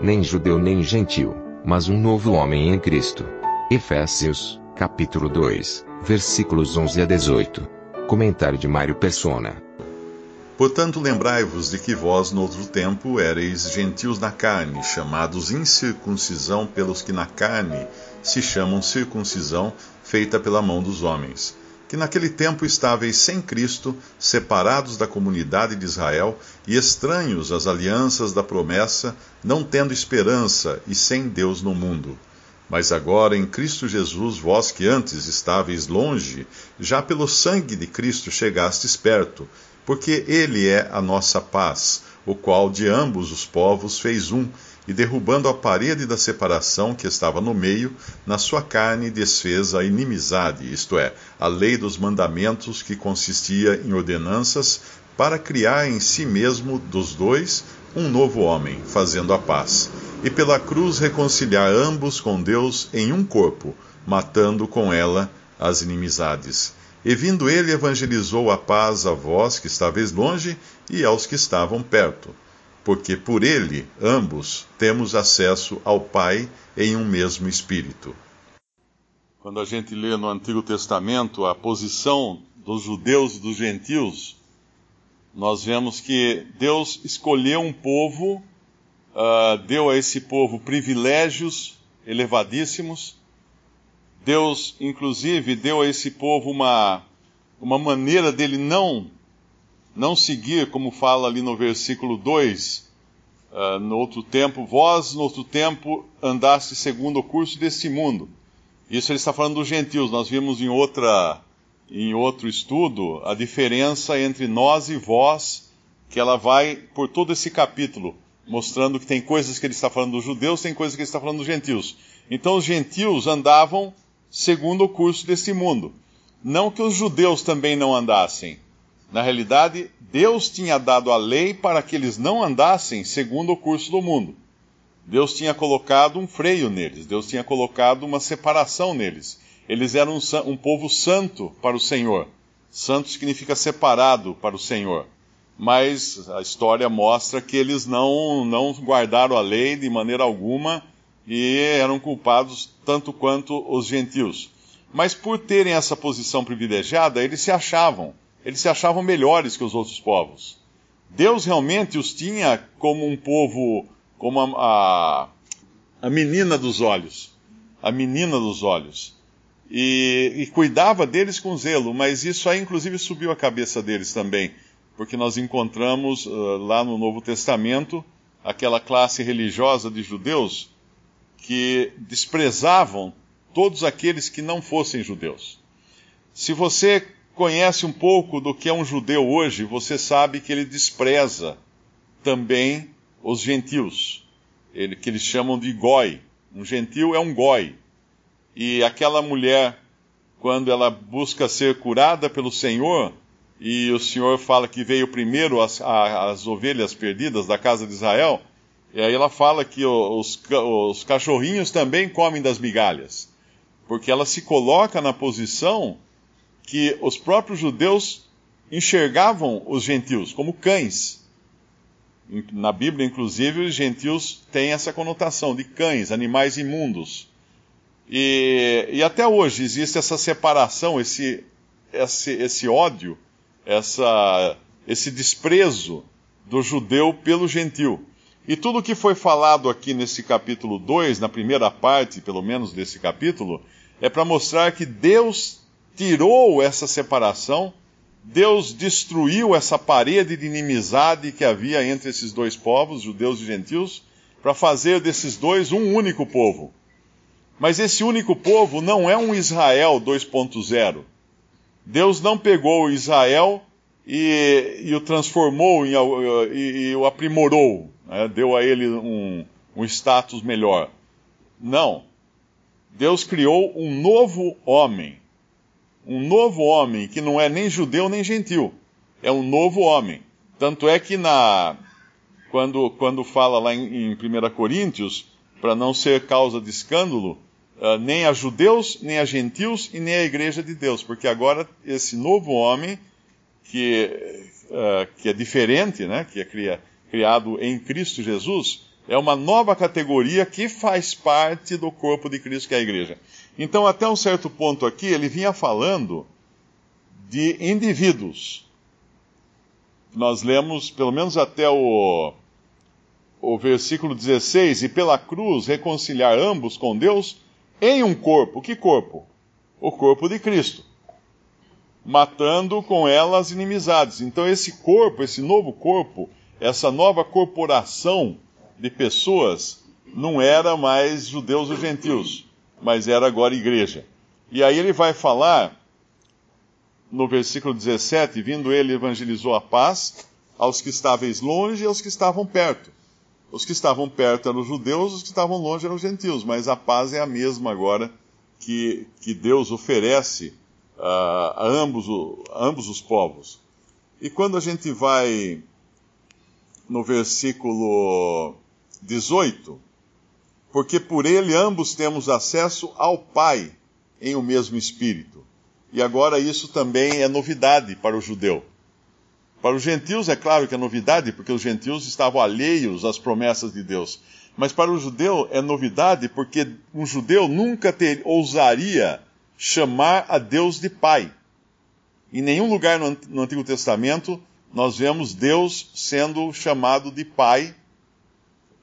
Nem judeu nem gentil, mas um novo homem em Cristo. Efésios, capítulo 2, versículos 11 a 18. Comentário de Mário Persona. Portanto, lembrai-vos de que vós, no outro tempo, éreis gentios na carne, chamados incircuncisão pelos que na carne se chamam circuncisão, feita pela mão dos homens. Que naquele tempo estáveis sem Cristo, separados da comunidade de Israel e estranhos às alianças da promessa, não tendo esperança e sem Deus no mundo. Mas agora em Cristo Jesus, vós que antes estáveis longe, já pelo sangue de Cristo chegastes perto, porque Ele é a nossa paz, o qual de ambos os povos fez um, e derrubando a parede da separação que estava no meio, na sua carne desfez a inimizade, isto é, a lei dos mandamentos que consistia em ordenanças, para criar em si mesmo dos dois um novo homem, fazendo a paz, e pela cruz reconciliar ambos com Deus em um corpo, matando com ela as inimizades. E vindo ele, evangelizou a paz a vós que estáveis longe e aos que estavam perto, porque por ele, ambos, temos acesso ao Pai em um mesmo Espírito. Quando a gente lê no Antigo Testamento a posição dos judeus e dos gentios, nós vemos que Deus escolheu um povo, uh, deu a esse povo privilégios elevadíssimos. Deus, inclusive, deu a esse povo uma, uma maneira dele não, não seguir, como fala ali no versículo 2, uh, no outro tempo, vós no outro tempo andaste segundo o curso deste mundo. Isso ele está falando dos gentios. Nós vimos em outra em outro estudo a diferença entre nós e vós, que ela vai por todo esse capítulo, mostrando que tem coisas que ele está falando dos judeus, tem coisas que ele está falando dos gentios. Então os gentios andavam segundo o curso desse mundo. Não que os judeus também não andassem. Na realidade, Deus tinha dado a lei para que eles não andassem segundo o curso do mundo. Deus tinha colocado um freio neles, Deus tinha colocado uma separação neles. Eles eram um, um povo santo para o Senhor. Santo significa separado para o Senhor. Mas a história mostra que eles não, não guardaram a lei de maneira alguma e eram culpados tanto quanto os gentios. Mas por terem essa posição privilegiada, eles se achavam, eles se achavam melhores que os outros povos. Deus realmente os tinha como um povo, como a, a, a menina dos olhos, a menina dos olhos e, e, cuidava deles com zelo, mas isso aí inclusive subiu a cabeça deles também, porque nós encontramos uh, lá no Novo Testamento aquela classe religiosa de judeus que desprezavam todos aqueles que não fossem judeus. Se você conhece um pouco do que é um judeu hoje, você sabe que ele despreza também os gentios, ele, que eles chamam de goi. Um gentil é um goi. E aquela mulher, quando ela busca ser curada pelo Senhor, e o Senhor fala que veio primeiro as, as ovelhas perdidas da casa de Israel, e aí ela fala que os, os cachorrinhos também comem das migalhas, porque ela se coloca na posição que os próprios judeus enxergavam os gentios como cães. Na Bíblia, inclusive, os gentios têm essa conotação de cães, animais imundos. E, e até hoje existe essa separação, esse, esse, esse ódio, essa, esse desprezo do judeu pelo gentil. E tudo que foi falado aqui nesse capítulo 2, na primeira parte, pelo menos, desse capítulo, é para mostrar que Deus tirou essa separação, Deus destruiu essa parede de inimizade que havia entre esses dois povos, judeus e gentios, para fazer desses dois um único povo. Mas esse único povo não é um Israel 2.0. Deus não pegou Israel e, e o transformou em, e, e, o aprimorou, né? deu a ele um, um status melhor. Não. Deus criou um novo homem. Um novo homem que não é nem judeu nem gentil. É um novo homem. Tanto é que na quando, quando fala lá em, em 1 Coríntios, para não ser causa de escândalo, uh, nem a judeus, nem a gentios e nem a igreja de Deus, porque agora esse novo homem, que, uh, que é diferente, né, que é cria, criado em Cristo Jesus, é uma nova categoria que faz parte do corpo de Cristo, que é a igreja. Então, até um certo ponto aqui, ele vinha falando de indivíduos. Nós lemos, pelo menos até o, o versículo 16, e pela cruz reconciliar ambos com Deus em um corpo. Que corpo? O corpo de Cristo. Matando com ela as inimizades. Então, esse corpo, esse novo corpo, essa nova corporação de pessoas não era mais judeus ou gentios, mas era agora igreja. E aí ele vai falar no versículo 17: vindo ele evangelizou a paz aos que estáveis longe e aos que estavam perto. Os que estavam perto eram os judeus, os que estavam longe eram os gentios, mas a paz é a mesma agora que, que Deus oferece uh, a, ambos, a ambos os povos. E quando a gente vai no versículo 18: Porque por ele ambos temos acesso ao Pai em o mesmo Espírito. E agora isso também é novidade para o judeu. Para os gentios, é claro que é novidade, porque os gentios estavam alheios às promessas de Deus. Mas para o judeu é novidade, porque um judeu nunca ter, ousaria chamar a Deus de Pai. Em nenhum lugar no, no Antigo Testamento nós vemos Deus sendo chamado de Pai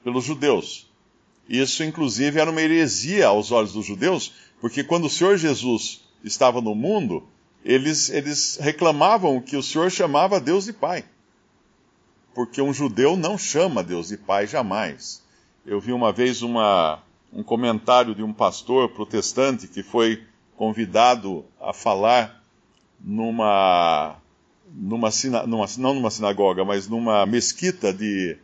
pelos judeus. Isso, inclusive, era uma heresia aos olhos dos judeus, porque quando o Senhor Jesus estava no mundo, eles, eles reclamavam que o Senhor chamava Deus de Pai. Porque um judeu não chama Deus de Pai jamais. Eu vi uma vez uma, um comentário de um pastor protestante que foi convidado a falar numa, numa, numa não numa sinagoga, mas numa mesquita de,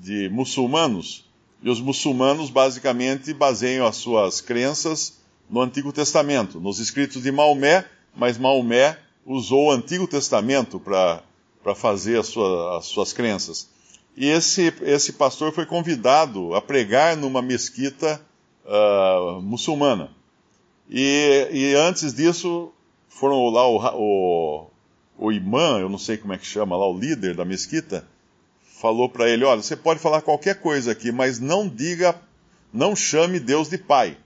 de muçulmanos, e os muçulmanos basicamente baseiam as suas crenças no Antigo Testamento, nos escritos de Maomé, mas Maomé usou o Antigo Testamento para fazer as, sua, as suas crenças. E esse, esse pastor foi convidado a pregar numa mesquita uh, muçulmana. E, e, antes disso, foram lá o, o, o imã, eu não sei como é que chama lá, o líder da mesquita, falou para ele: Olha, você pode falar qualquer coisa aqui, mas não diga, não chame Deus de Pai.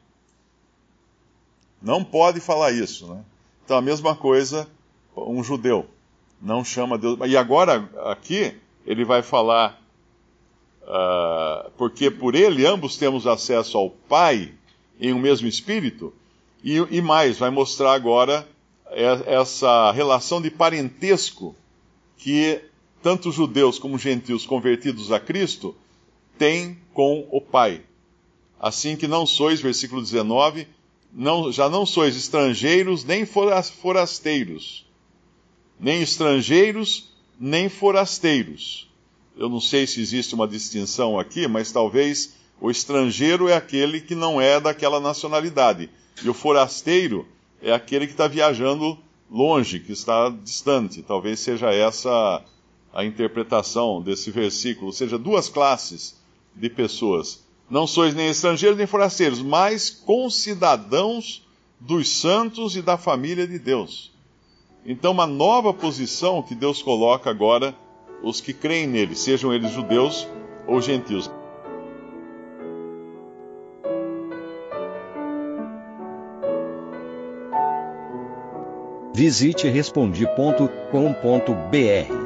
Não pode falar isso, né? Então a mesma coisa, um judeu não chama Deus. E agora aqui ele vai falar uh, porque por ele ambos temos acesso ao Pai em um mesmo Espírito e, e mais vai mostrar agora essa relação de parentesco que tanto judeus como gentios convertidos a Cristo, têm com o Pai. Assim que não sois, versículo 19, não, já não sois estrangeiros nem forasteiros, nem estrangeiros nem forasteiros. Eu não sei se existe uma distinção aqui, mas talvez o estrangeiro é aquele que não é daquela nacionalidade, e o forasteiro é aquele que está viajando longe, que está distante. Talvez seja essa a interpretação desse versículo, ou seja, duas classes de pessoas. Não sois nem estrangeiros nem forasteiros, mas concidadãos dos santos e da família de Deus. Então, uma nova posição que Deus coloca agora os que creem nele, sejam eles judeus ou gentios. Visite respondi.com.br